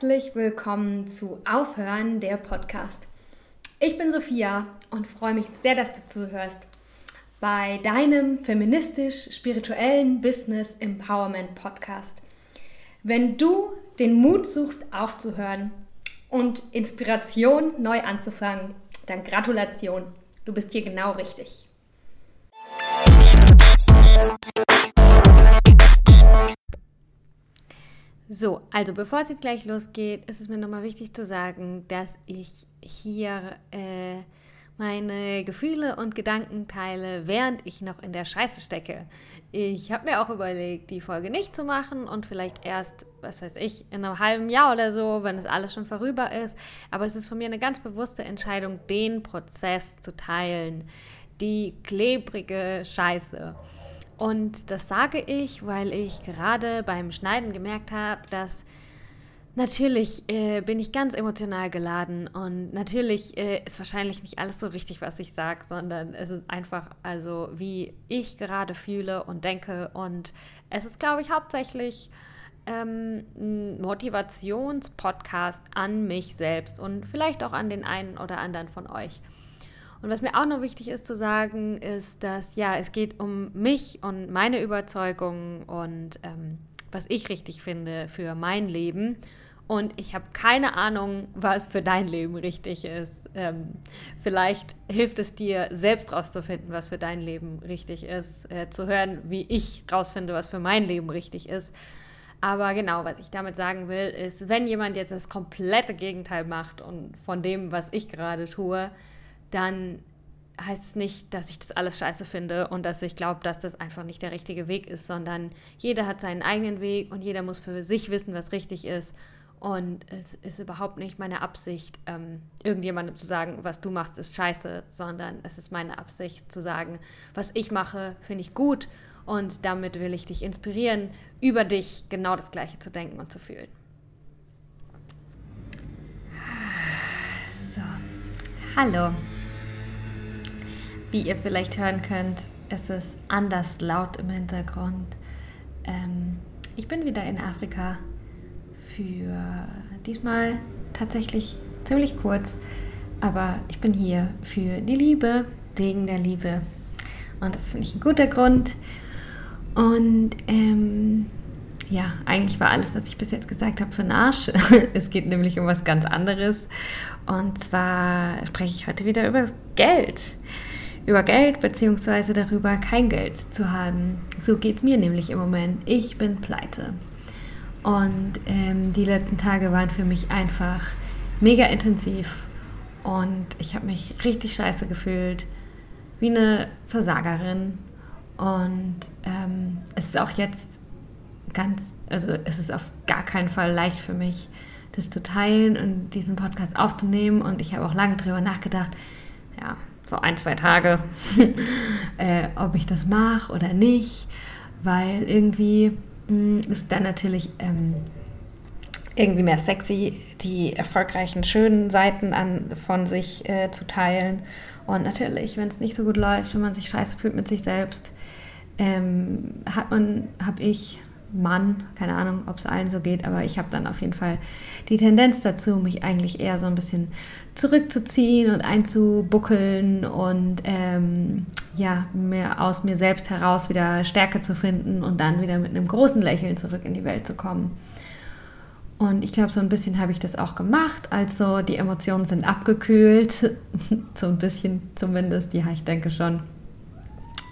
Herzlich willkommen zu Aufhören der Podcast. Ich bin Sophia und freue mich sehr, dass du zuhörst bei deinem feministisch-spirituellen Business Empowerment Podcast. Wenn du den Mut suchst, aufzuhören und Inspiration neu anzufangen, dann Gratulation, du bist hier genau richtig. So, also bevor es jetzt gleich losgeht, ist es mir nochmal wichtig zu sagen, dass ich hier äh, meine Gefühle und Gedanken teile, während ich noch in der Scheiße stecke. Ich habe mir auch überlegt, die Folge nicht zu machen und vielleicht erst, was weiß ich, in einem halben Jahr oder so, wenn es alles schon vorüber ist. Aber es ist von mir eine ganz bewusste Entscheidung, den Prozess zu teilen. Die klebrige Scheiße. Und das sage ich, weil ich gerade beim Schneiden gemerkt habe, dass natürlich äh, bin ich ganz emotional geladen und natürlich äh, ist wahrscheinlich nicht alles so richtig, was ich sage, sondern es ist einfach also, wie ich gerade fühle und denke. Und es ist, glaube ich, hauptsächlich ähm, ein Motivationspodcast an mich selbst und vielleicht auch an den einen oder anderen von euch. Und was mir auch noch wichtig ist zu sagen, ist, dass ja, es geht um mich und meine Überzeugungen und ähm, was ich richtig finde für mein Leben. Und ich habe keine Ahnung, was für dein Leben richtig ist. Ähm, vielleicht hilft es dir, selbst rauszufinden, was für dein Leben richtig ist, äh, zu hören, wie ich rausfinde, was für mein Leben richtig ist. Aber genau, was ich damit sagen will, ist, wenn jemand jetzt das komplette Gegenteil macht und von dem, was ich gerade tue, dann heißt es nicht, dass ich das alles scheiße finde und dass ich glaube, dass das einfach nicht der richtige Weg ist, sondern jeder hat seinen eigenen Weg und jeder muss für sich wissen, was richtig ist. Und es ist überhaupt nicht meine Absicht, ähm, irgendjemandem zu sagen, was du machst, ist scheiße, sondern es ist meine Absicht zu sagen, was ich mache, finde ich gut und damit will ich dich inspirieren, über dich genau das Gleiche zu denken und zu fühlen. So, hallo. Wie ihr vielleicht hören könnt, ist es anders laut im Hintergrund. Ähm, ich bin wieder in Afrika für diesmal tatsächlich ziemlich kurz, aber ich bin hier für die Liebe, wegen der Liebe. Und das finde ich ein guter Grund. Und ähm, ja, eigentlich war alles, was ich bis jetzt gesagt habe, für den Arsch. es geht nämlich um was ganz anderes. Und zwar spreche ich heute wieder über Geld über Geld bzw. darüber, kein Geld zu haben. So geht es mir nämlich im Moment. Ich bin pleite. Und ähm, die letzten Tage waren für mich einfach mega intensiv. Und ich habe mich richtig scheiße gefühlt, wie eine Versagerin. Und ähm, es ist auch jetzt ganz, also es ist auf gar keinen Fall leicht für mich, das zu teilen und diesen Podcast aufzunehmen. Und ich habe auch lange darüber nachgedacht, ja, so ein, zwei Tage, äh, ob ich das mache oder nicht, weil irgendwie mh, mm, ist dann natürlich ähm, irgendwie mehr sexy, die erfolgreichen, schönen Seiten an, von sich äh, zu teilen. Und natürlich, wenn es nicht so gut läuft, wenn man sich scheiße fühlt mit sich selbst, ähm, hat man, habe ich Mann, keine Ahnung, ob es allen so geht, aber ich habe dann auf jeden Fall die Tendenz dazu, mich eigentlich eher so ein bisschen zurückzuziehen und einzubuckeln und ähm, ja, mehr aus mir selbst heraus wieder Stärke zu finden und dann wieder mit einem großen Lächeln zurück in die Welt zu kommen. Und ich glaube, so ein bisschen habe ich das auch gemacht. Also die Emotionen sind abgekühlt, so ein bisschen zumindest. Ja, ich denke schon.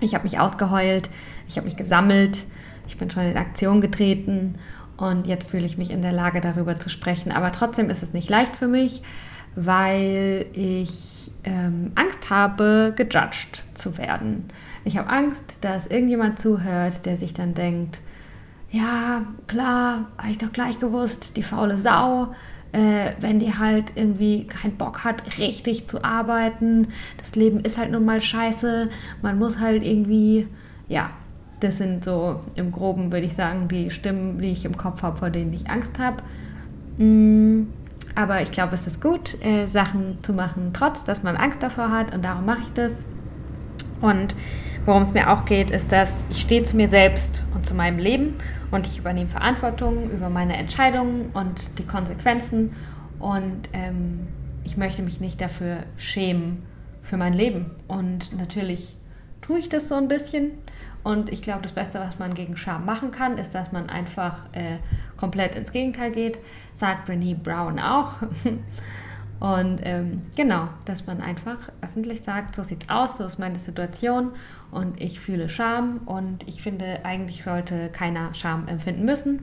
Ich habe mich ausgeheult, ich habe mich gesammelt ich bin schon in Aktion getreten und jetzt fühle ich mich in der Lage, darüber zu sprechen. Aber trotzdem ist es nicht leicht für mich, weil ich ähm, Angst habe, gejudged zu werden. Ich habe Angst, dass irgendjemand zuhört, der sich dann denkt, ja, klar, habe ich doch gleich gewusst, die faule Sau, äh, wenn die halt irgendwie keinen Bock hat, richtig zu arbeiten. Das Leben ist halt nun mal scheiße. Man muss halt irgendwie, ja, das sind so im Groben, würde ich sagen, die Stimmen, die ich im Kopf habe, vor denen ich Angst habe. Mm, aber ich glaube, es ist gut, Sachen zu machen, trotz dass man Angst davor hat. Und darum mache ich das. Und worum es mir auch geht, ist, dass ich stehe zu mir selbst und zu meinem Leben und ich übernehme Verantwortung über meine Entscheidungen und die Konsequenzen und ähm, ich möchte mich nicht dafür schämen für mein Leben. Und natürlich tue ich das so ein bisschen. Und ich glaube, das Beste, was man gegen Scham machen kann, ist, dass man einfach äh, komplett ins Gegenteil geht. Sagt Brené Brown auch. Und ähm, genau, dass man einfach öffentlich sagt, so sieht's aus, so ist meine Situation und ich fühle Scham und ich finde, eigentlich sollte keiner Scham empfinden müssen.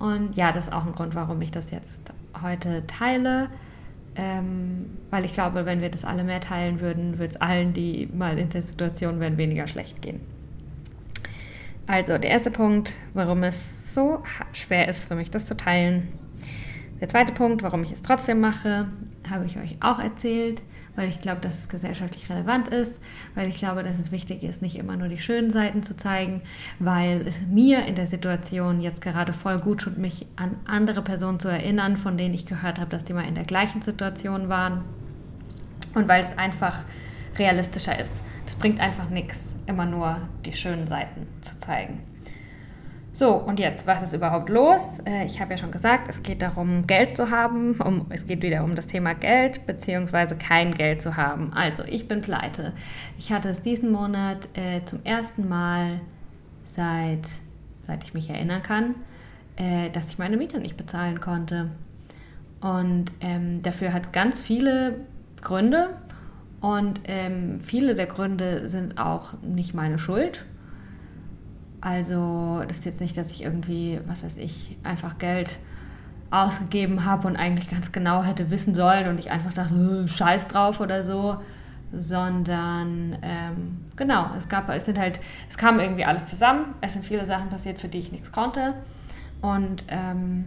Und ja, das ist auch ein Grund, warum ich das jetzt heute teile. Ähm, weil ich glaube, wenn wir das alle mehr teilen würden, würde es allen, die mal in der Situation wären, weniger schlecht gehen. Also der erste Punkt, warum es so schwer ist für mich, das zu teilen. Der zweite Punkt, warum ich es trotzdem mache, habe ich euch auch erzählt, weil ich glaube, dass es gesellschaftlich relevant ist, weil ich glaube, dass es wichtig ist, nicht immer nur die schönen Seiten zu zeigen, weil es mir in der Situation jetzt gerade voll gut tut, mich an andere Personen zu erinnern, von denen ich gehört habe, dass die mal in der gleichen Situation waren und weil es einfach realistischer ist. Es bringt einfach nichts, immer nur die schönen Seiten zu zeigen. So, und jetzt, was ist überhaupt los? Äh, ich habe ja schon gesagt, es geht darum, Geld zu haben. Um, es geht wieder um das Thema Geld, beziehungsweise kein Geld zu haben. Also, ich bin pleite. Ich hatte es diesen Monat äh, zum ersten Mal seit, seit ich mich erinnern kann, äh, dass ich meine Miete nicht bezahlen konnte. Und ähm, dafür hat es ganz viele Gründe. Und ähm, viele der Gründe sind auch nicht meine Schuld. Also das ist jetzt nicht, dass ich irgendwie, was weiß ich, einfach Geld ausgegeben habe und eigentlich ganz genau hätte wissen sollen und ich einfach dachte, scheiß drauf oder so, sondern ähm, genau, es gab, es sind halt, es kam irgendwie alles zusammen, es sind viele Sachen passiert, für die ich nichts konnte. Und ähm,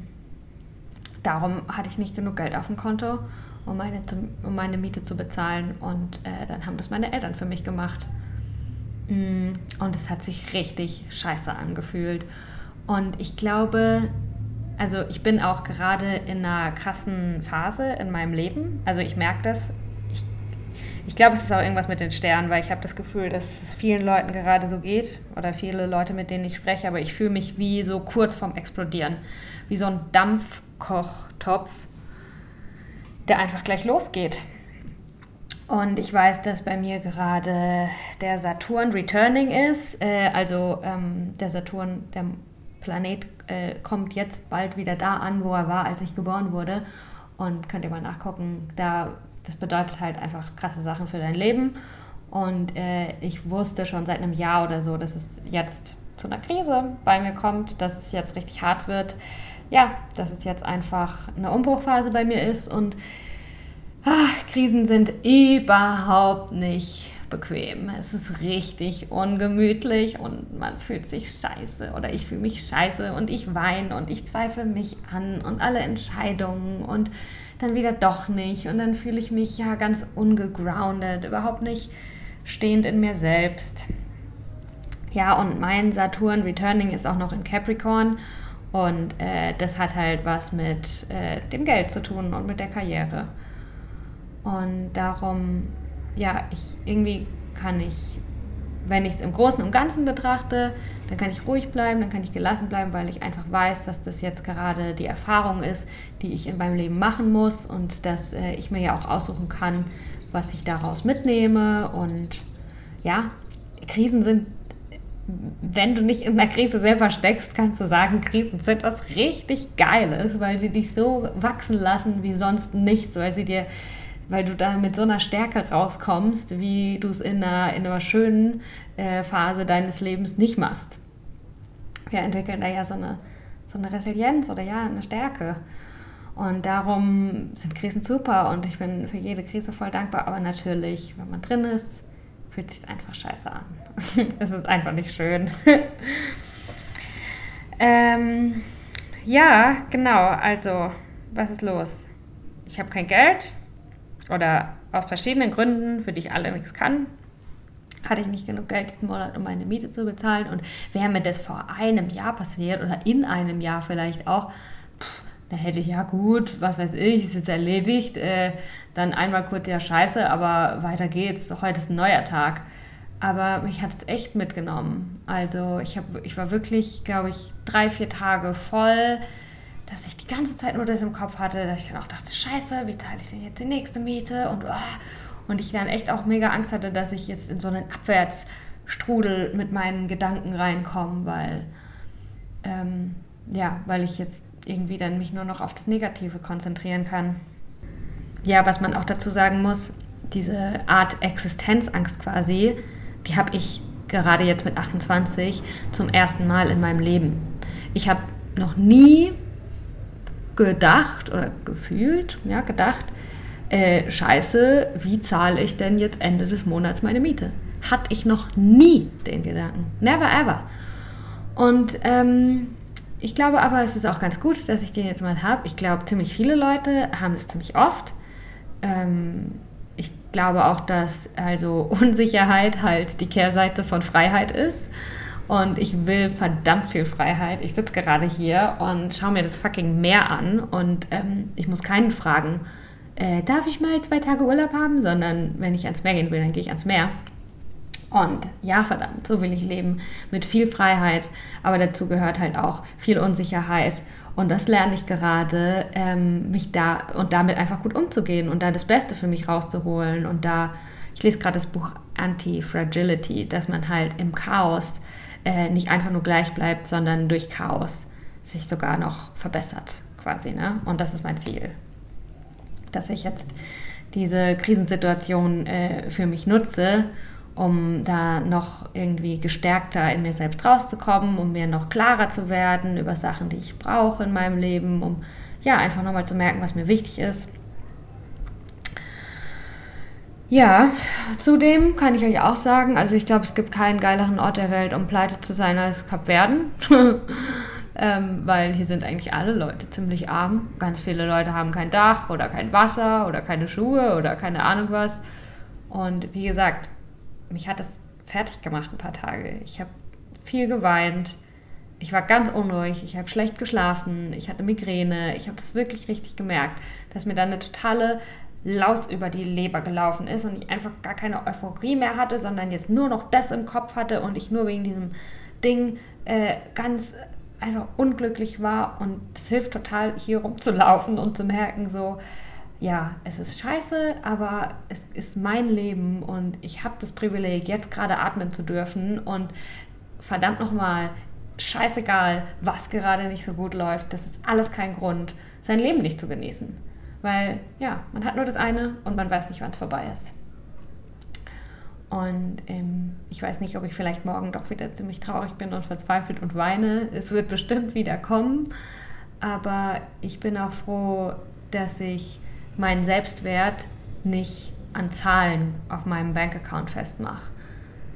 darum hatte ich nicht genug Geld auf dem Konto, um meine, um meine Miete zu bezahlen und äh, dann haben das meine Eltern für mich gemacht. Mm, und es hat sich richtig scheiße angefühlt. Und ich glaube, also ich bin auch gerade in einer krassen Phase in meinem Leben. Also ich merke das. Ich, ich glaube, es ist auch irgendwas mit den Sternen, weil ich habe das Gefühl, dass es vielen Leuten gerade so geht. Oder viele Leute, mit denen ich spreche. Aber ich fühle mich wie so kurz vorm Explodieren. Wie so ein Dampfkochtopf, der einfach gleich losgeht. Und ich weiß, dass bei mir gerade der Saturn returning ist. Äh, also ähm, der Saturn, der Planet, äh, kommt jetzt bald wieder da an, wo er war, als ich geboren wurde. Und könnt ihr mal nachgucken. Da, das bedeutet halt einfach krasse Sachen für dein Leben. Und äh, ich wusste schon seit einem Jahr oder so, dass es jetzt zu einer Krise bei mir kommt, dass es jetzt richtig hart wird. Ja, dass es jetzt einfach eine Umbruchphase bei mir ist und Ach, Krisen sind überhaupt nicht bequem. Es ist richtig ungemütlich und man fühlt sich scheiße oder ich fühle mich scheiße und ich weine und ich zweifle mich an und alle Entscheidungen und dann wieder doch nicht und dann fühle ich mich ja ganz ungegroundet, überhaupt nicht stehend in mir selbst. Ja, und mein Saturn Returning ist auch noch in Capricorn und äh, das hat halt was mit äh, dem Geld zu tun und mit der Karriere. Und darum, ja, ich irgendwie kann ich, wenn ich es im Großen und Ganzen betrachte, dann kann ich ruhig bleiben, dann kann ich gelassen bleiben, weil ich einfach weiß, dass das jetzt gerade die Erfahrung ist, die ich in meinem Leben machen muss und dass äh, ich mir ja auch aussuchen kann, was ich daraus mitnehme. Und ja, Krisen sind, wenn du nicht in einer Krise selber steckst, kannst du sagen, Krisen sind was richtig Geiles, weil sie dich so wachsen lassen wie sonst nichts, weil sie dir weil du da mit so einer Stärke rauskommst, wie du es in einer, in einer schönen äh, Phase deines Lebens nicht machst. Wir entwickeln da ja so eine, so eine Resilienz oder ja, eine Stärke. Und darum sind Krisen super und ich bin für jede Krise voll dankbar. Aber natürlich, wenn man drin ist, fühlt sich einfach scheiße an. es ist einfach nicht schön. ähm, ja, genau. Also, was ist los? Ich habe kein Geld oder aus verschiedenen Gründen, für die ich alle nichts kann, hatte ich nicht genug Geld diesen Monat, um meine Miete zu bezahlen. Und wäre mir das vor einem Jahr passiert oder in einem Jahr vielleicht auch, da hätte ich ja gut, was weiß ich, ist jetzt erledigt, äh, dann einmal kurz ja scheiße, aber weiter geht's, heute ist ein neuer Tag. aber mich hat es echt mitgenommen. Also ich, hab, ich war wirklich, glaube ich, drei, vier Tage voll, dass ich die ganze Zeit nur das im Kopf hatte, dass ich dann auch dachte, scheiße, wie teile ich denn jetzt die nächste Miete? Und, oh. und ich dann echt auch mega Angst hatte, dass ich jetzt in so einen Abwärtsstrudel mit meinen Gedanken reinkomme, weil, ähm, ja, weil ich jetzt irgendwie dann mich nur noch auf das Negative konzentrieren kann. Ja, was man auch dazu sagen muss, diese Art Existenzangst quasi, die habe ich gerade jetzt mit 28 zum ersten Mal in meinem Leben. Ich habe noch nie gedacht oder gefühlt, ja, gedacht, äh, scheiße, wie zahle ich denn jetzt Ende des Monats meine Miete? Hatte ich noch nie den Gedanken. Never ever. Und ähm, ich glaube aber, es ist auch ganz gut, dass ich den jetzt mal habe. Ich glaube, ziemlich viele Leute haben das ziemlich oft. Ähm, ich glaube auch, dass also Unsicherheit halt die Kehrseite von Freiheit ist. Und ich will verdammt viel Freiheit. Ich sitze gerade hier und schaue mir das fucking Meer an und ähm, ich muss keinen fragen, äh, darf ich mal zwei Tage Urlaub haben, sondern wenn ich ans Meer gehen will, dann gehe ich ans Meer. Und ja, verdammt, so will ich leben mit viel Freiheit, aber dazu gehört halt auch viel Unsicherheit und das lerne ich gerade, ähm, mich da und damit einfach gut umzugehen und da das Beste für mich rauszuholen. Und da, ich lese gerade das Buch Anti-Fragility, dass man halt im Chaos äh, nicht einfach nur gleich bleibt, sondern durch Chaos sich sogar noch verbessert, quasi. Ne? Und das ist mein Ziel. Dass ich jetzt diese Krisensituation äh, für mich nutze um da noch irgendwie gestärkter in mir selbst rauszukommen, um mir noch klarer zu werden über Sachen, die ich brauche in meinem Leben, um ja einfach nochmal zu merken, was mir wichtig ist. Ja, zudem kann ich euch auch sagen, also ich glaube, es gibt keinen geileren Ort der Welt, um pleite zu sein als Kap Verden. ähm, weil hier sind eigentlich alle Leute ziemlich arm. Ganz viele Leute haben kein Dach oder kein Wasser oder keine Schuhe oder keine Ahnung was. Und wie gesagt, mich hat das fertig gemacht ein paar Tage. Ich habe viel geweint. Ich war ganz unruhig, ich habe schlecht geschlafen, ich hatte Migräne, ich habe das wirklich richtig gemerkt, dass mir dann eine totale Laus über die Leber gelaufen ist und ich einfach gar keine Euphorie mehr hatte, sondern jetzt nur noch das im Kopf hatte und ich nur wegen diesem Ding äh, ganz einfach unglücklich war und es hilft total, hier rumzulaufen und zu merken, so, ja, es ist scheiße, aber es ist mein Leben und ich habe das Privileg, jetzt gerade atmen zu dürfen und verdammt nochmal, scheißegal, was gerade nicht so gut läuft, das ist alles kein Grund, sein Leben nicht zu genießen. Weil, ja, man hat nur das eine und man weiß nicht, wann es vorbei ist. Und ähm, ich weiß nicht, ob ich vielleicht morgen doch wieder ziemlich traurig bin und verzweifelt und weine. Es wird bestimmt wieder kommen. Aber ich bin auch froh, dass ich meinen Selbstwert nicht an Zahlen auf meinem Bankaccount festmache.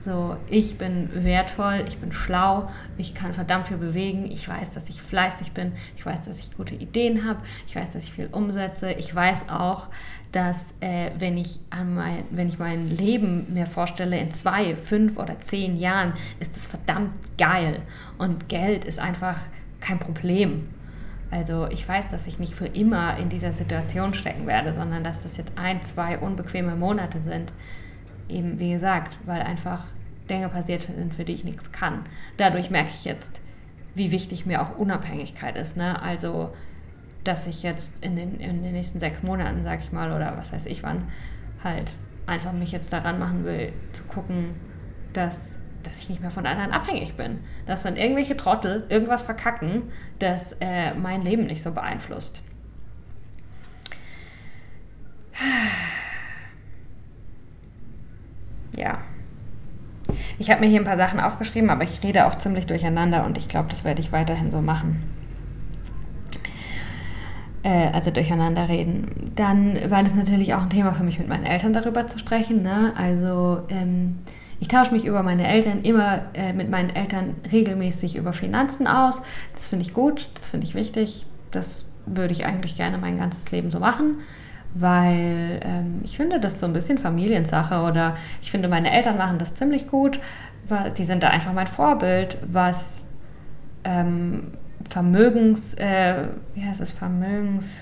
So, ich bin wertvoll, ich bin schlau, ich kann verdammt viel bewegen, ich weiß, dass ich fleißig bin, ich weiß, dass ich gute Ideen habe, ich weiß, dass ich viel umsetze, ich weiß auch, dass äh, wenn, ich an mein, wenn ich mein Leben mir vorstelle in zwei, fünf oder zehn Jahren, ist es verdammt geil und Geld ist einfach kein Problem. Also ich weiß, dass ich nicht für immer in dieser Situation stecken werde, sondern dass das jetzt ein, zwei unbequeme Monate sind. Eben wie gesagt, weil einfach Dinge passiert sind, für die ich nichts kann. Dadurch merke ich jetzt, wie wichtig mir auch Unabhängigkeit ist. Ne? Also, dass ich jetzt in den, in den nächsten sechs Monaten, sag ich mal, oder was weiß ich wann, halt einfach mich jetzt daran machen will, zu gucken, dass dass ich nicht mehr von anderen abhängig bin. Dass dann irgendwelche Trottel irgendwas verkacken, das äh, mein Leben nicht so beeinflusst. Ja. Ich habe mir hier ein paar Sachen aufgeschrieben, aber ich rede auch ziemlich durcheinander und ich glaube, das werde ich weiterhin so machen. Äh, also durcheinander reden. Dann war das natürlich auch ein Thema für mich, mit meinen Eltern darüber zu sprechen. Ne? Also ähm, ich tausche mich über meine Eltern immer äh, mit meinen Eltern regelmäßig über Finanzen aus. Das finde ich gut, das finde ich wichtig. Das würde ich eigentlich gerne mein ganzes Leben so machen, weil ähm, ich finde, das ist so ein bisschen Familiensache oder ich finde, meine Eltern machen das ziemlich gut, weil die sind da einfach mein Vorbild, was ähm, Vermögens, äh, wie heißt es, Vermögens,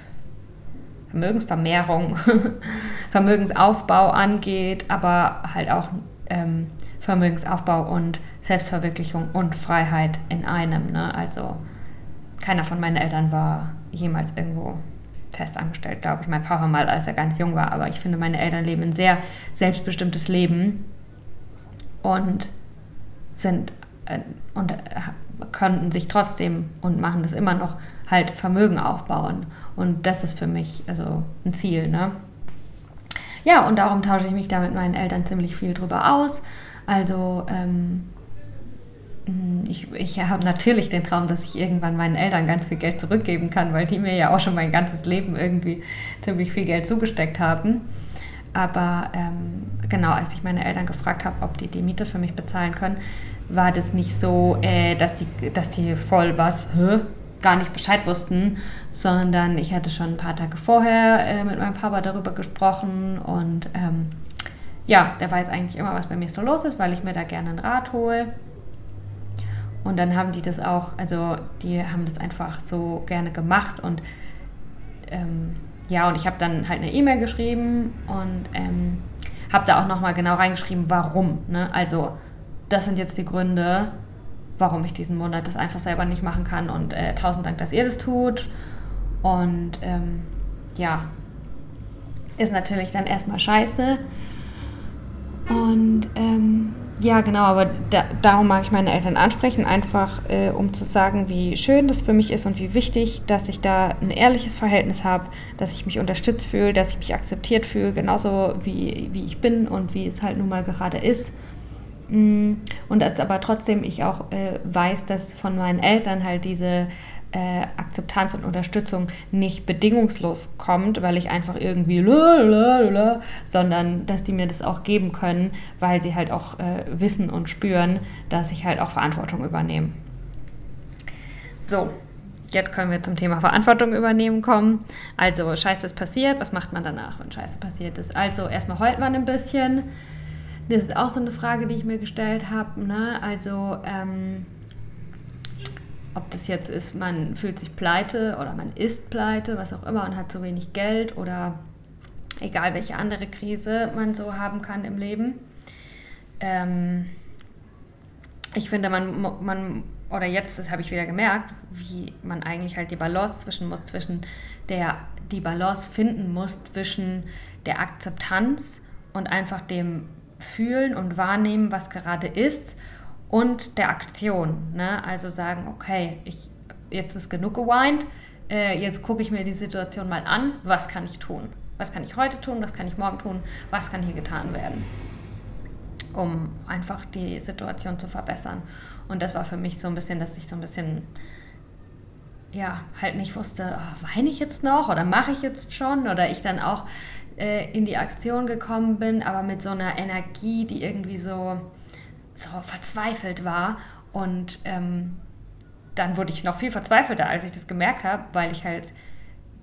Vermögensvermehrung, Vermögensaufbau angeht, aber halt auch ähm, Vermögensaufbau und Selbstverwirklichung und Freiheit in einem. Ne? Also keiner von meinen Eltern war jemals irgendwo festangestellt, glaube ich. Mein Papa mal, als er ganz jung war, aber ich finde, meine Eltern leben ein sehr selbstbestimmtes Leben und sind äh, und äh, konnten sich trotzdem und machen das immer noch halt Vermögen aufbauen. Und das ist für mich also ein Ziel, ne? Ja, und darum tausche ich mich da mit meinen Eltern ziemlich viel drüber aus. Also ähm, hm, ich, ich habe natürlich den Traum, dass ich irgendwann meinen Eltern ganz viel Geld zurückgeben kann, weil die mir ja auch schon mein ganzes Leben irgendwie ziemlich viel Geld zugesteckt haben. Aber ähm, genau, als ich meine Eltern gefragt habe, ob die die Miete für mich bezahlen können, war das nicht so, äh, dass, die, dass die voll was, hä? Gar nicht Bescheid wussten, sondern ich hatte schon ein paar Tage vorher äh, mit meinem Papa darüber gesprochen und ähm, ja, der weiß eigentlich immer, was bei mir so los ist, weil ich mir da gerne einen Rat hole. Und dann haben die das auch, also die haben das einfach so gerne gemacht und ähm, ja, und ich habe dann halt eine E-Mail geschrieben und ähm, habe da auch nochmal genau reingeschrieben, warum. Ne? Also das sind jetzt die Gründe, warum ich diesen Monat das einfach selber nicht machen kann und äh, tausend Dank, dass ihr das tut. Und ähm, ja, ist natürlich dann erstmal scheiße. Und ähm, ja, genau, aber da, darum mag ich meine Eltern ansprechen, einfach äh, um zu sagen, wie schön das für mich ist und wie wichtig, dass ich da ein ehrliches Verhältnis habe, dass ich mich unterstützt fühle, dass ich mich akzeptiert fühle, genauso wie, wie ich bin und wie es halt nun mal gerade ist. Mm, und dass aber trotzdem ich auch äh, weiß, dass von meinen Eltern halt diese äh, Akzeptanz und Unterstützung nicht bedingungslos kommt, weil ich einfach irgendwie, lalalala, sondern dass die mir das auch geben können, weil sie halt auch äh, wissen und spüren, dass ich halt auch Verantwortung übernehme. So, jetzt können wir zum Thema Verantwortung übernehmen kommen. Also, Scheiße ist passiert, was macht man danach, wenn Scheiße passiert ist? Also, erstmal heult man ein bisschen. Das ist auch so eine Frage, die ich mir gestellt habe. Ne? Also, ähm, ob das jetzt ist, man fühlt sich pleite oder man ist pleite, was auch immer und hat zu wenig Geld oder egal welche andere Krise man so haben kann im Leben. Ähm, ich finde, man, man, oder jetzt, das habe ich wieder gemerkt, wie man eigentlich halt die Balance zwischen muss, zwischen der, die Balance finden muss zwischen der Akzeptanz und einfach dem Fühlen und Wahrnehmen, was gerade ist und der Aktion. Ne? Also sagen, okay, ich, jetzt ist genug geweint, äh, jetzt gucke ich mir die Situation mal an, was kann ich tun? Was kann ich heute tun, was kann ich morgen tun, was kann hier getan werden? Um einfach die Situation zu verbessern. Und das war für mich so ein bisschen, dass ich so ein bisschen, ja, halt nicht wusste, oh, weine ich jetzt noch oder mache ich jetzt schon? Oder ich dann auch äh, in die Aktion gekommen bin, aber mit so einer Energie, die irgendwie so, so verzweifelt war. Und ähm, dann wurde ich noch viel verzweifelter, als ich das gemerkt habe, weil ich halt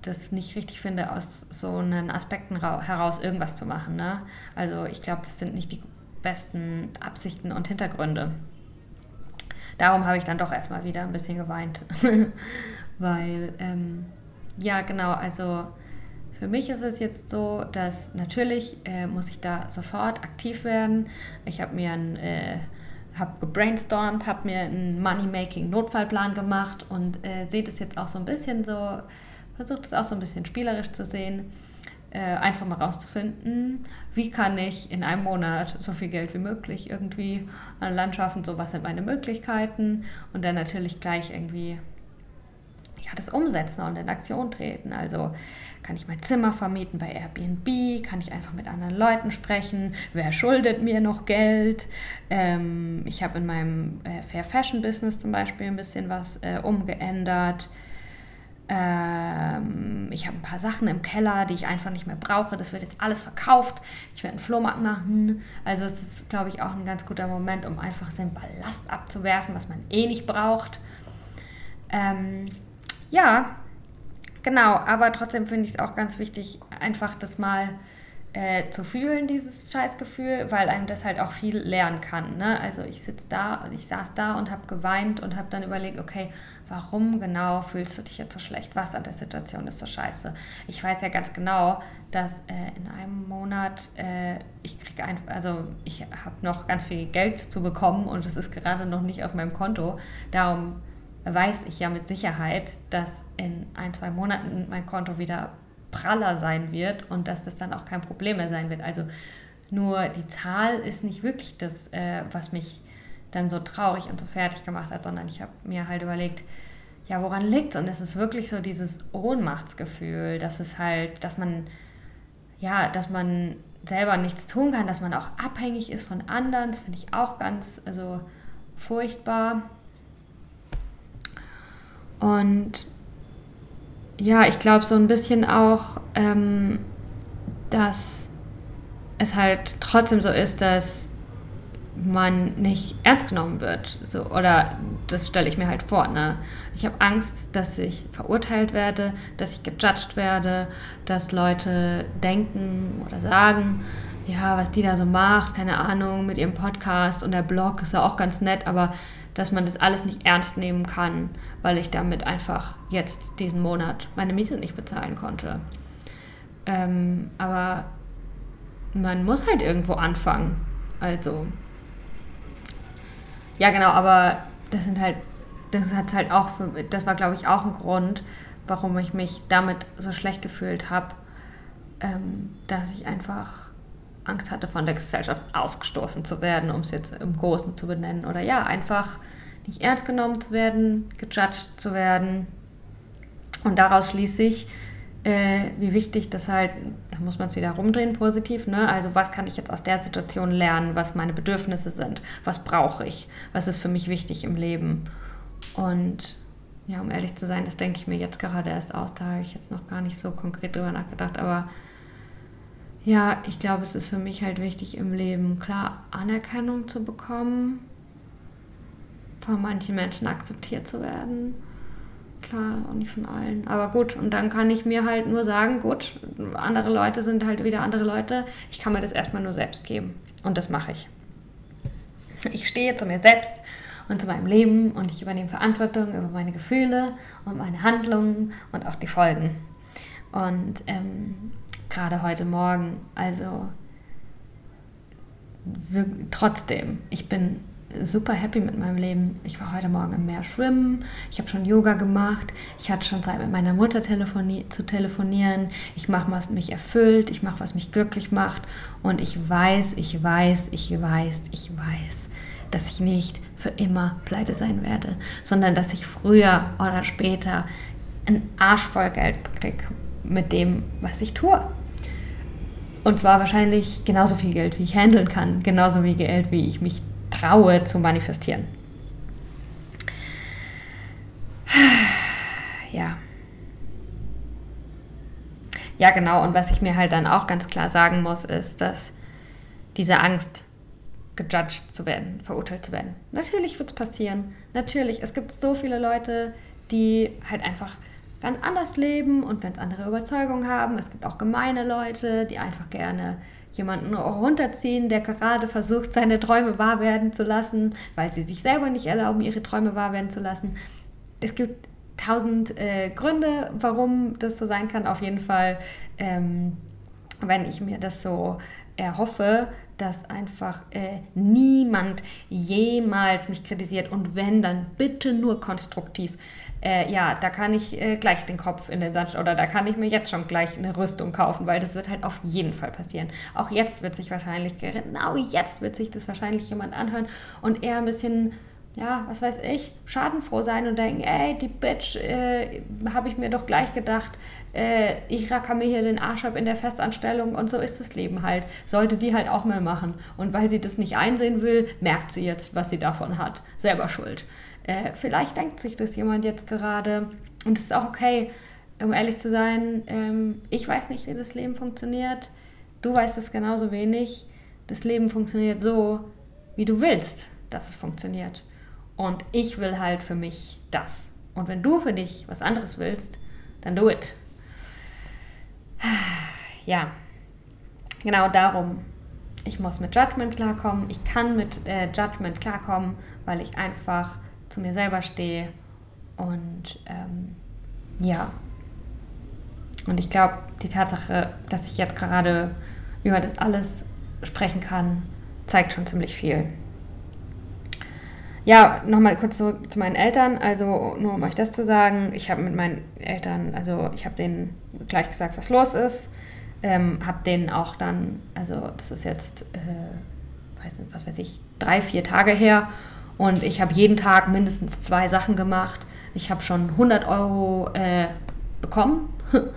das nicht richtig finde, aus so einen Aspekten heraus irgendwas zu machen. Ne? Also ich glaube, das sind nicht die besten Absichten und Hintergründe. Darum habe ich dann doch erstmal wieder ein bisschen geweint. weil, ähm, ja, genau, also für mich ist es jetzt so, dass natürlich äh, muss ich da sofort aktiv werden. Ich habe mir ein äh, habe gebrainstormt, habe mir einen Money-Making-Notfallplan gemacht und äh, sehe das jetzt auch so ein bisschen so, versuche das auch so ein bisschen spielerisch zu sehen. Äh, einfach mal rauszufinden, wie kann ich in einem Monat so viel Geld wie möglich irgendwie an Land schaffen, so was sind meine Möglichkeiten und dann natürlich gleich irgendwie ja, das umsetzen und in Aktion treten. Also kann ich mein Zimmer vermieten bei Airbnb? Kann ich einfach mit anderen Leuten sprechen? Wer schuldet mir noch Geld? Ähm, ich habe in meinem äh, Fair Fashion Business zum Beispiel ein bisschen was äh, umgeändert. Ähm, ich habe ein paar Sachen im Keller, die ich einfach nicht mehr brauche. Das wird jetzt alles verkauft. Ich werde einen Flohmarkt machen. Also es ist, glaube ich, auch ein ganz guter Moment, um einfach seinen Ballast abzuwerfen, was man eh nicht braucht. Ähm, ja, Genau, aber trotzdem finde ich es auch ganz wichtig, einfach das mal äh, zu fühlen, dieses Scheißgefühl, weil einem das halt auch viel lernen kann. Ne? Also ich sitze da, ich saß da und habe geweint und habe dann überlegt, okay, warum genau fühlst du dich jetzt so schlecht? Was an der Situation ist so scheiße? Ich weiß ja ganz genau, dass äh, in einem Monat äh, ich kriege also ich habe noch ganz viel Geld zu bekommen und es ist gerade noch nicht auf meinem Konto. Darum weiß ich ja mit Sicherheit, dass in ein, zwei Monaten mein Konto wieder praller sein wird und dass das dann auch kein Problem mehr sein wird. Also nur die Zahl ist nicht wirklich das, äh, was mich dann so traurig und so fertig gemacht hat, sondern ich habe mir halt überlegt, ja, woran liegt es? Und es ist wirklich so dieses Ohnmachtsgefühl, dass es halt, dass man, ja, dass man selber nichts tun kann, dass man auch abhängig ist von anderen, das finde ich auch ganz, also furchtbar. Und ja, ich glaube so ein bisschen auch, ähm, dass es halt trotzdem so ist, dass man nicht ernst genommen wird. So, oder das stelle ich mir halt vor. Ne? Ich habe Angst, dass ich verurteilt werde, dass ich gejudged werde, dass Leute denken oder sagen, ja, was die da so macht, keine Ahnung, mit ihrem Podcast und der Blog ist ja auch ganz nett, aber dass man das alles nicht ernst nehmen kann, weil ich damit einfach jetzt diesen Monat meine Miete nicht bezahlen konnte. Ähm, aber man muss halt irgendwo anfangen. Also, ja, genau, aber das sind halt, das hat halt auch, für, das war glaube ich auch ein Grund, warum ich mich damit so schlecht gefühlt habe, ähm, dass ich einfach Angst hatte, von der Gesellschaft ausgestoßen zu werden, um es jetzt im Großen zu benennen. Oder ja, einfach nicht ernst genommen zu werden, gejudged zu werden. Und daraus schließe ich, äh, wie wichtig das halt, da muss man es wieder rumdrehen, positiv, ne? Also was kann ich jetzt aus der Situation lernen, was meine Bedürfnisse sind, was brauche ich, was ist für mich wichtig im Leben. Und ja, um ehrlich zu sein, das denke ich mir jetzt gerade erst aus, da habe ich jetzt noch gar nicht so konkret drüber nachgedacht, aber ja, ich glaube, es ist für mich halt wichtig im Leben, klar, Anerkennung zu bekommen, von manchen Menschen akzeptiert zu werden. Klar, auch nicht von allen. Aber gut, und dann kann ich mir halt nur sagen, gut, andere Leute sind halt wieder andere Leute. Ich kann mir das erstmal nur selbst geben. Und das mache ich. Ich stehe zu mir selbst und zu meinem Leben und ich übernehme Verantwortung über meine Gefühle und meine Handlungen und auch die Folgen. Und ähm, gerade heute Morgen. Also trotzdem, ich bin super happy mit meinem Leben. Ich war heute Morgen im Meer schwimmen, ich habe schon Yoga gemacht, ich hatte schon Zeit mit meiner Mutter telefoni zu telefonieren, ich mache, was mich erfüllt, ich mache, was mich glücklich macht und ich weiß, ich weiß, ich weiß, ich weiß, dass ich nicht für immer pleite sein werde, sondern dass ich früher oder später einen Arsch voll Geld kriege mit dem, was ich tue. Und zwar wahrscheinlich genauso viel Geld, wie ich handeln kann, genauso viel Geld, wie ich mich traue zu manifestieren. Ja. Ja, genau. Und was ich mir halt dann auch ganz klar sagen muss, ist, dass diese Angst, gejudged zu werden, verurteilt zu werden. Natürlich wird es passieren. Natürlich. Es gibt so viele Leute, die halt einfach ganz anders leben und ganz andere Überzeugungen haben. Es gibt auch gemeine Leute, die einfach gerne jemanden runterziehen, der gerade versucht, seine Träume wahr werden zu lassen, weil sie sich selber nicht erlauben, ihre Träume wahr werden zu lassen. Es gibt tausend äh, Gründe, warum das so sein kann. Auf jeden Fall, ähm, wenn ich mir das so erhoffe, dass einfach äh, niemand jemals mich kritisiert und wenn, dann bitte nur konstruktiv äh, ja, da kann ich äh, gleich den Kopf in den Sand oder da kann ich mir jetzt schon gleich eine Rüstung kaufen, weil das wird halt auf jeden Fall passieren. Auch jetzt wird sich wahrscheinlich, genau jetzt wird sich das wahrscheinlich jemand anhören und eher ein bisschen, ja, was weiß ich, schadenfroh sein und denken, ey, die Bitch, äh, habe ich mir doch gleich gedacht, äh, ich racker mir hier den Arsch ab in der Festanstellung und so ist das Leben halt. Sollte die halt auch mal machen. Und weil sie das nicht einsehen will, merkt sie jetzt, was sie davon hat. Selber schuld. Äh, vielleicht denkt sich das jemand jetzt gerade und es ist auch okay, um ehrlich zu sein. Ähm, ich weiß nicht, wie das Leben funktioniert. Du weißt es genauso wenig. Das Leben funktioniert so, wie du willst, dass es funktioniert. Und ich will halt für mich das. Und wenn du für dich was anderes willst, dann do it. Ja, genau darum, ich muss mit Judgment klarkommen. Ich kann mit äh, Judgment klarkommen, weil ich einfach zu mir selber stehe. Und ähm, ja. Und ich glaube, die Tatsache, dass ich jetzt gerade über das alles sprechen kann, zeigt schon ziemlich viel. Ja, nochmal kurz zurück zu meinen Eltern. Also nur um euch das zu sagen, ich habe mit meinen Eltern, also ich habe denen gleich gesagt, was los ist. Ähm, habe denen auch dann, also das ist jetzt, äh, weiß nicht, was weiß ich, drei, vier Tage her. Und ich habe jeden Tag mindestens zwei Sachen gemacht. Ich habe schon 100 Euro äh, bekommen.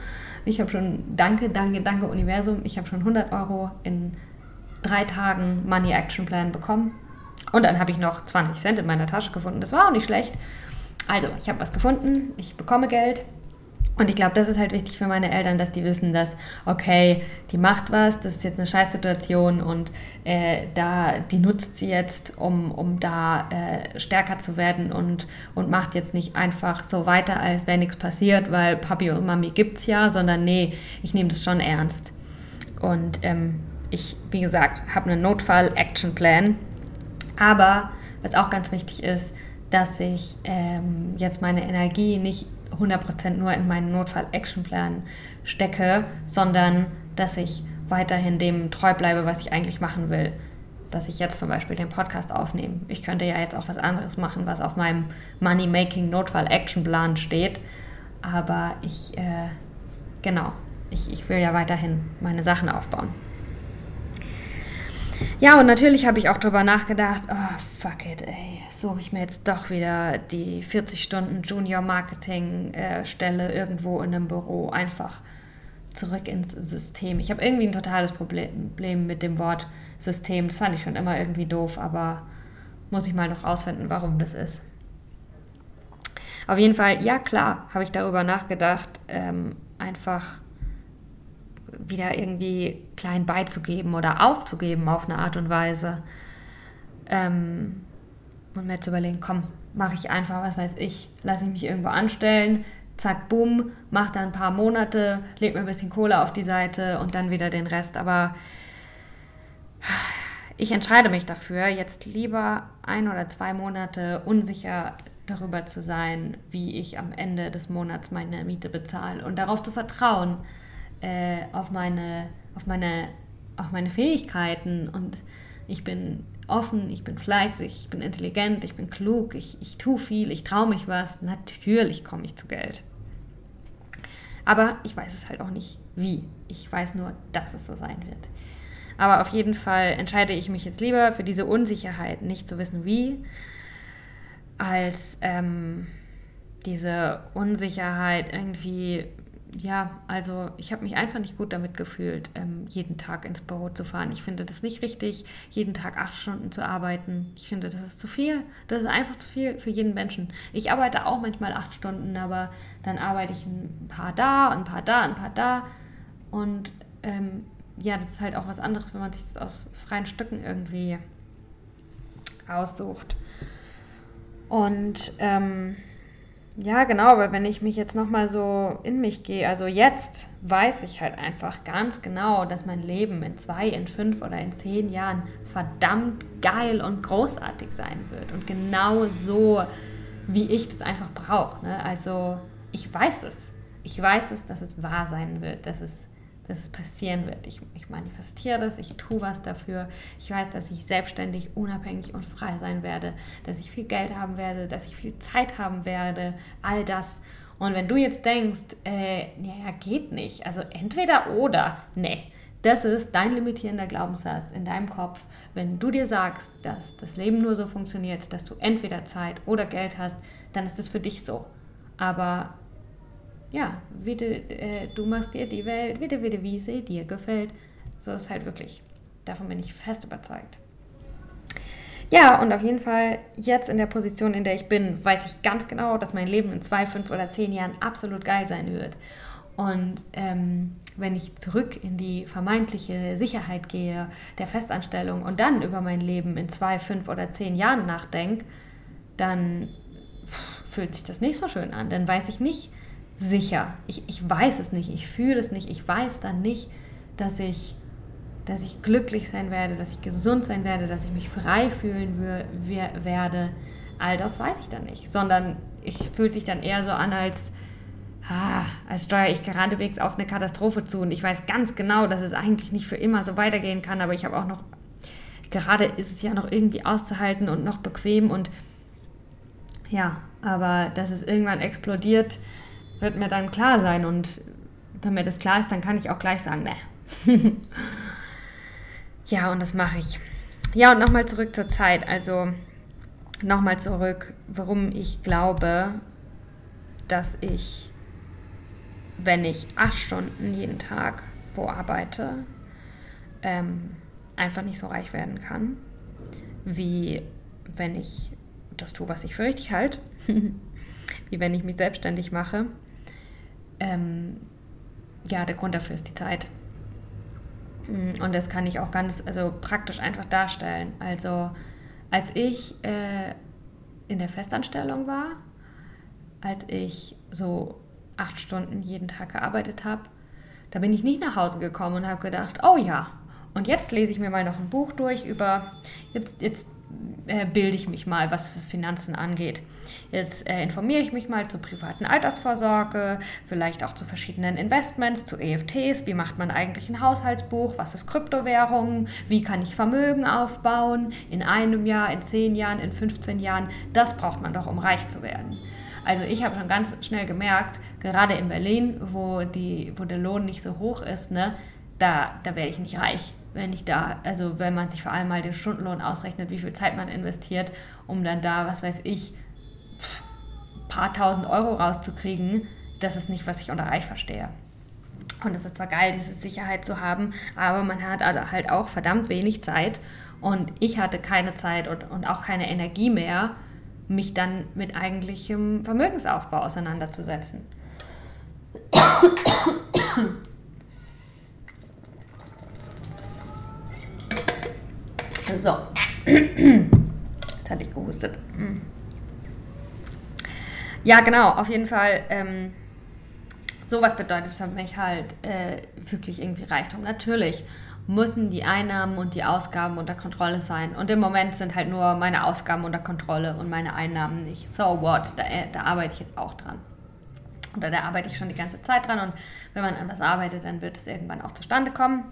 Ich habe schon, danke, danke, danke Universum, ich habe schon 100 Euro in drei Tagen Money Action Plan bekommen. Und dann habe ich noch 20 Cent in meiner Tasche gefunden. Das war auch nicht schlecht. Also, ich habe was gefunden, ich bekomme Geld. Und ich glaube, das ist halt wichtig für meine Eltern, dass die wissen, dass, okay, die macht was, das ist jetzt eine Scheißsituation und äh, da, die nutzt sie jetzt, um, um da äh, stärker zu werden und, und macht jetzt nicht einfach so weiter, als wäre nichts passiert, weil Papi und Mami gibt es ja, sondern nee, ich nehme das schon ernst. Und ähm, ich, wie gesagt, habe einen Notfall-Action-Plan. Aber was auch ganz wichtig ist, dass ich ähm, jetzt meine Energie nicht 100% nur in meinen Notfall-Action-Plan stecke, sondern dass ich weiterhin dem treu bleibe, was ich eigentlich machen will. Dass ich jetzt zum Beispiel den Podcast aufnehme. Ich könnte ja jetzt auch was anderes machen, was auf meinem Money-Making Notfall-Action-Plan steht. Aber ich, äh, genau, ich, ich will ja weiterhin meine Sachen aufbauen. Ja, und natürlich habe ich auch darüber nachgedacht, oh, fuck it, ey, suche ich mir jetzt doch wieder die 40 Stunden Junior Marketing äh, Stelle irgendwo in einem Büro einfach zurück ins System. Ich habe irgendwie ein totales Problem mit dem Wort System. Das fand ich schon immer irgendwie doof, aber muss ich mal noch rausfinden, warum das ist. Auf jeden Fall, ja klar, habe ich darüber nachgedacht, ähm, einfach wieder irgendwie klein beizugeben oder aufzugeben auf eine Art und Weise. Ähm, und mir zu überlegen, komm, mache ich einfach, was weiß ich, lasse ich mich irgendwo anstellen, zack, bumm, mach dann ein paar Monate, leg mir ein bisschen Kohle auf die Seite und dann wieder den Rest. Aber ich entscheide mich dafür, jetzt lieber ein oder zwei Monate unsicher darüber zu sein, wie ich am Ende des Monats meine Miete bezahle und darauf zu vertrauen, äh, auf, meine, auf, meine, auf meine Fähigkeiten und ich bin offen, ich bin fleißig, ich bin intelligent, ich bin klug, ich, ich tue viel, ich traue mich was. Natürlich komme ich zu Geld. Aber ich weiß es halt auch nicht wie. Ich weiß nur, dass es so sein wird. Aber auf jeden Fall entscheide ich mich jetzt lieber für diese Unsicherheit, nicht zu wissen wie, als ähm, diese Unsicherheit irgendwie ja, also ich habe mich einfach nicht gut damit gefühlt, ähm, jeden Tag ins Büro zu fahren. Ich finde das nicht richtig, jeden Tag acht Stunden zu arbeiten. Ich finde, das ist zu viel. Das ist einfach zu viel für jeden Menschen. Ich arbeite auch manchmal acht Stunden, aber dann arbeite ich ein paar da, ein paar da, ein paar da. Und ähm, ja, das ist halt auch was anderes, wenn man sich das aus freien Stücken irgendwie aussucht. Und ähm, ja, genau, weil wenn ich mich jetzt nochmal so in mich gehe, also jetzt weiß ich halt einfach ganz genau, dass mein Leben in zwei, in fünf oder in zehn Jahren verdammt geil und großartig sein wird. Und genau so, wie ich das einfach brauche. Ne? Also ich weiß es. Ich weiß es, dass es wahr sein wird, dass es dass es passieren wird. Ich, ich manifestiere das, ich tue was dafür. Ich weiß, dass ich selbstständig, unabhängig und frei sein werde, dass ich viel Geld haben werde, dass ich viel Zeit haben werde, all das. Und wenn du jetzt denkst, äh, naja, geht nicht, also entweder oder, nee, das ist dein limitierender Glaubenssatz in deinem Kopf. Wenn du dir sagst, dass das Leben nur so funktioniert, dass du entweder Zeit oder Geld hast, dann ist das für dich so. Aber ja, wie du, äh, du machst dir die Welt, wie, wie, wie sie dir gefällt. So ist halt wirklich. Davon bin ich fest überzeugt. Ja, und auf jeden Fall jetzt in der Position, in der ich bin, weiß ich ganz genau, dass mein Leben in zwei, fünf oder zehn Jahren absolut geil sein wird. Und ähm, wenn ich zurück in die vermeintliche Sicherheit gehe, der Festanstellung und dann über mein Leben in zwei, fünf oder zehn Jahren nachdenke, dann fühlt sich das nicht so schön an. Dann weiß ich nicht, sicher. Ich, ich weiß es nicht, ich fühle es nicht, ich weiß dann nicht, dass ich dass ich glücklich sein werde, dass ich gesund sein werde, dass ich mich frei fühlen werde, all das weiß ich dann nicht, sondern ich fühlt sich dann eher so an, als, ah, als steuere ich geradewegs auf eine Katastrophe zu und ich weiß ganz genau, dass es eigentlich nicht für immer so weitergehen kann, aber ich habe auch noch, gerade ist es ja noch irgendwie auszuhalten und noch bequem und ja, aber dass es irgendwann explodiert, wird mir dann klar sein und wenn mir das klar ist, dann kann ich auch gleich sagen, ne. ja, und das mache ich. Ja, und nochmal zurück zur Zeit. Also nochmal zurück, warum ich glaube, dass ich, wenn ich acht Stunden jeden Tag wo arbeite, ähm, einfach nicht so reich werden kann, wie wenn ich das tue, was ich für richtig halte, wie wenn ich mich selbstständig mache. Ähm, ja, der Grund dafür ist die Zeit. Mm, und das kann ich auch ganz also praktisch einfach darstellen. Also als ich äh, in der Festanstellung war, als ich so acht Stunden jeden Tag gearbeitet habe, da bin ich nicht nach Hause gekommen und habe gedacht, oh ja, und jetzt lese ich mir mal noch ein Buch durch über, jetzt, jetzt äh, bilde ich mich mal, was das Finanzen angeht. Jetzt äh, informiere ich mich mal zur privaten Altersvorsorge, vielleicht auch zu verschiedenen Investments, zu EFTs, wie macht man eigentlich ein Haushaltsbuch, was ist Kryptowährungen, wie kann ich Vermögen aufbauen in einem Jahr, in zehn Jahren, in 15 Jahren. Das braucht man doch, um reich zu werden. Also ich habe schon ganz schnell gemerkt, gerade in Berlin, wo, die, wo der Lohn nicht so hoch ist, ne, da, da werde ich nicht reich wenn ich da, also wenn man sich vor allem mal den Stundenlohn ausrechnet, wie viel Zeit man investiert, um dann da, was weiß ich, ein paar tausend Euro rauszukriegen, das ist nicht, was ich unter Reich verstehe. Und es ist zwar geil, diese Sicherheit zu haben, aber man hat halt auch verdammt wenig Zeit. Und ich hatte keine Zeit und, und auch keine Energie mehr, mich dann mit eigentlichem Vermögensaufbau auseinanderzusetzen. So. Jetzt hatte ich gehustet. Ja, genau, auf jeden Fall. Ähm, sowas bedeutet für mich halt äh, wirklich irgendwie Reichtum. Natürlich müssen die Einnahmen und die Ausgaben unter Kontrolle sein. Und im Moment sind halt nur meine Ausgaben unter Kontrolle und meine Einnahmen nicht. So what? Da, äh, da arbeite ich jetzt auch dran. Oder da arbeite ich schon die ganze Zeit dran. Und wenn man anders arbeitet, dann wird es irgendwann auch zustande kommen.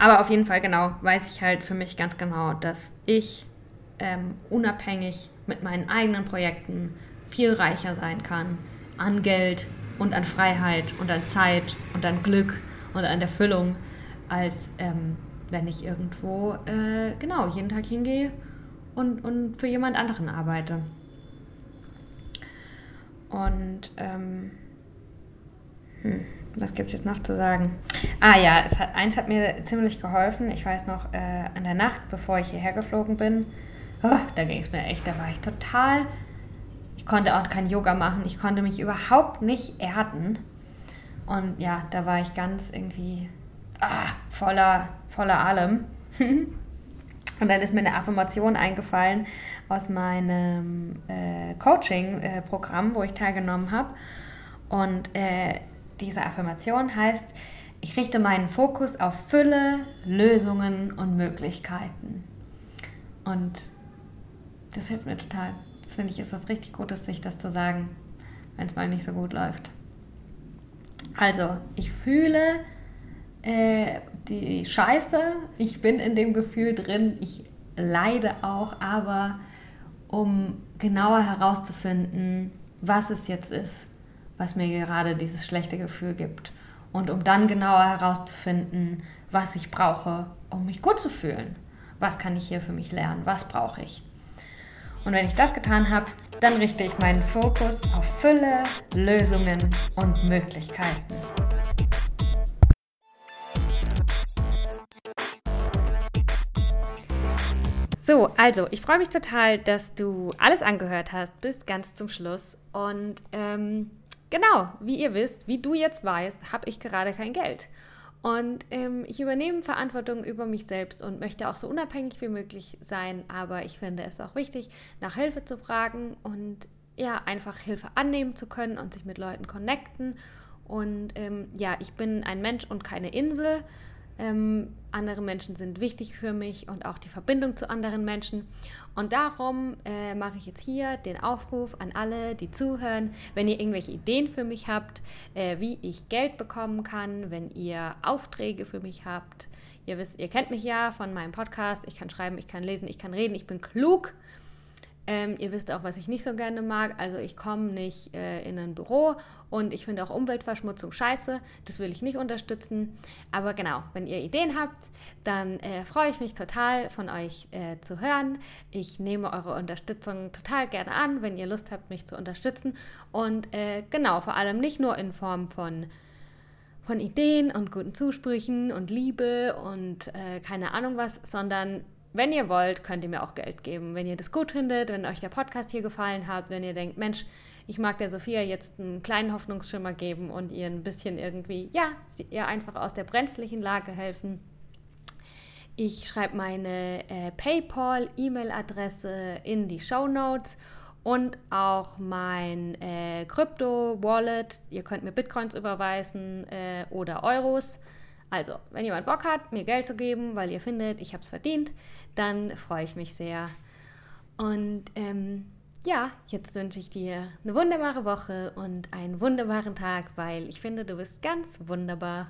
Aber auf jeden Fall, genau, weiß ich halt für mich ganz genau, dass ich ähm, unabhängig mit meinen eigenen Projekten viel reicher sein kann an Geld und an Freiheit und an Zeit und an Glück und an Erfüllung, als ähm, wenn ich irgendwo äh, genau jeden Tag hingehe und, und für jemand anderen arbeite. Und ähm, hm was gibt es jetzt noch zu sagen? Ah ja, hat, eins hat mir ziemlich geholfen. Ich weiß noch, äh, an der Nacht, bevor ich hierher geflogen bin, oh, da ging es mir echt, da war ich total, ich konnte auch kein Yoga machen, ich konnte mich überhaupt nicht erden. Und ja, da war ich ganz irgendwie ah, voller, voller allem. Und dann ist mir eine Affirmation eingefallen aus meinem äh, Coaching-Programm, wo ich teilgenommen habe. Und äh, diese Affirmation heißt, ich richte meinen Fokus auf Fülle, Lösungen und Möglichkeiten. Und das hilft mir total. Das finde ich, ist was richtig Gutes, sich das zu sagen, wenn es mal nicht so gut läuft. Also, ich fühle äh, die Scheiße, ich bin in dem Gefühl drin, ich leide auch, aber um genauer herauszufinden, was es jetzt ist, was mir gerade dieses schlechte Gefühl gibt. Und um dann genauer herauszufinden, was ich brauche, um mich gut zu fühlen. Was kann ich hier für mich lernen? Was brauche ich? Und wenn ich das getan habe, dann richte ich meinen Fokus auf Fülle, Lösungen und Möglichkeiten. So, also ich freue mich total, dass du alles angehört hast bis ganz zum Schluss. Und ähm, Genau, wie ihr wisst, wie du jetzt weißt, habe ich gerade kein Geld. Und ähm, ich übernehme Verantwortung über mich selbst und möchte auch so unabhängig wie möglich sein. Aber ich finde es auch wichtig, nach Hilfe zu fragen und ja, einfach Hilfe annehmen zu können und sich mit Leuten connecten. Und ähm, ja, ich bin ein Mensch und keine Insel. Ähm, andere Menschen sind wichtig für mich und auch die Verbindung zu anderen Menschen. Und darum äh, mache ich jetzt hier den Aufruf an alle, die zuhören. Wenn ihr irgendwelche Ideen für mich habt, äh, wie ich Geld bekommen kann, wenn ihr Aufträge für mich habt, ihr wisst, ihr kennt mich ja von meinem Podcast. Ich kann schreiben, ich kann lesen, ich kann reden, ich bin klug. Ähm, ihr wisst auch, was ich nicht so gerne mag. Also ich komme nicht äh, in ein Büro und ich finde auch Umweltverschmutzung scheiße. Das will ich nicht unterstützen. Aber genau, wenn ihr Ideen habt, dann äh, freue ich mich total von euch äh, zu hören. Ich nehme eure Unterstützung total gerne an, wenn ihr Lust habt, mich zu unterstützen. Und äh, genau, vor allem nicht nur in Form von von Ideen und guten Zusprüchen und Liebe und äh, keine Ahnung was, sondern wenn ihr wollt, könnt ihr mir auch Geld geben. Wenn ihr das gut findet, wenn euch der Podcast hier gefallen hat, wenn ihr denkt, Mensch, ich mag der Sophia jetzt einen kleinen Hoffnungsschimmer geben und ihr ein bisschen irgendwie, ja, ihr einfach aus der brenzlichen Lage helfen. Ich schreibe meine äh, PayPal-E-Mail-Adresse in die Show Notes und auch mein äh, Krypto-Wallet. Ihr könnt mir Bitcoins überweisen äh, oder Euros. Also, wenn jemand Bock hat, mir Geld zu geben, weil ihr findet, ich habe es verdient, dann freue ich mich sehr. Und ähm, ja, jetzt wünsche ich dir eine wunderbare Woche und einen wunderbaren Tag, weil ich finde, du bist ganz wunderbar.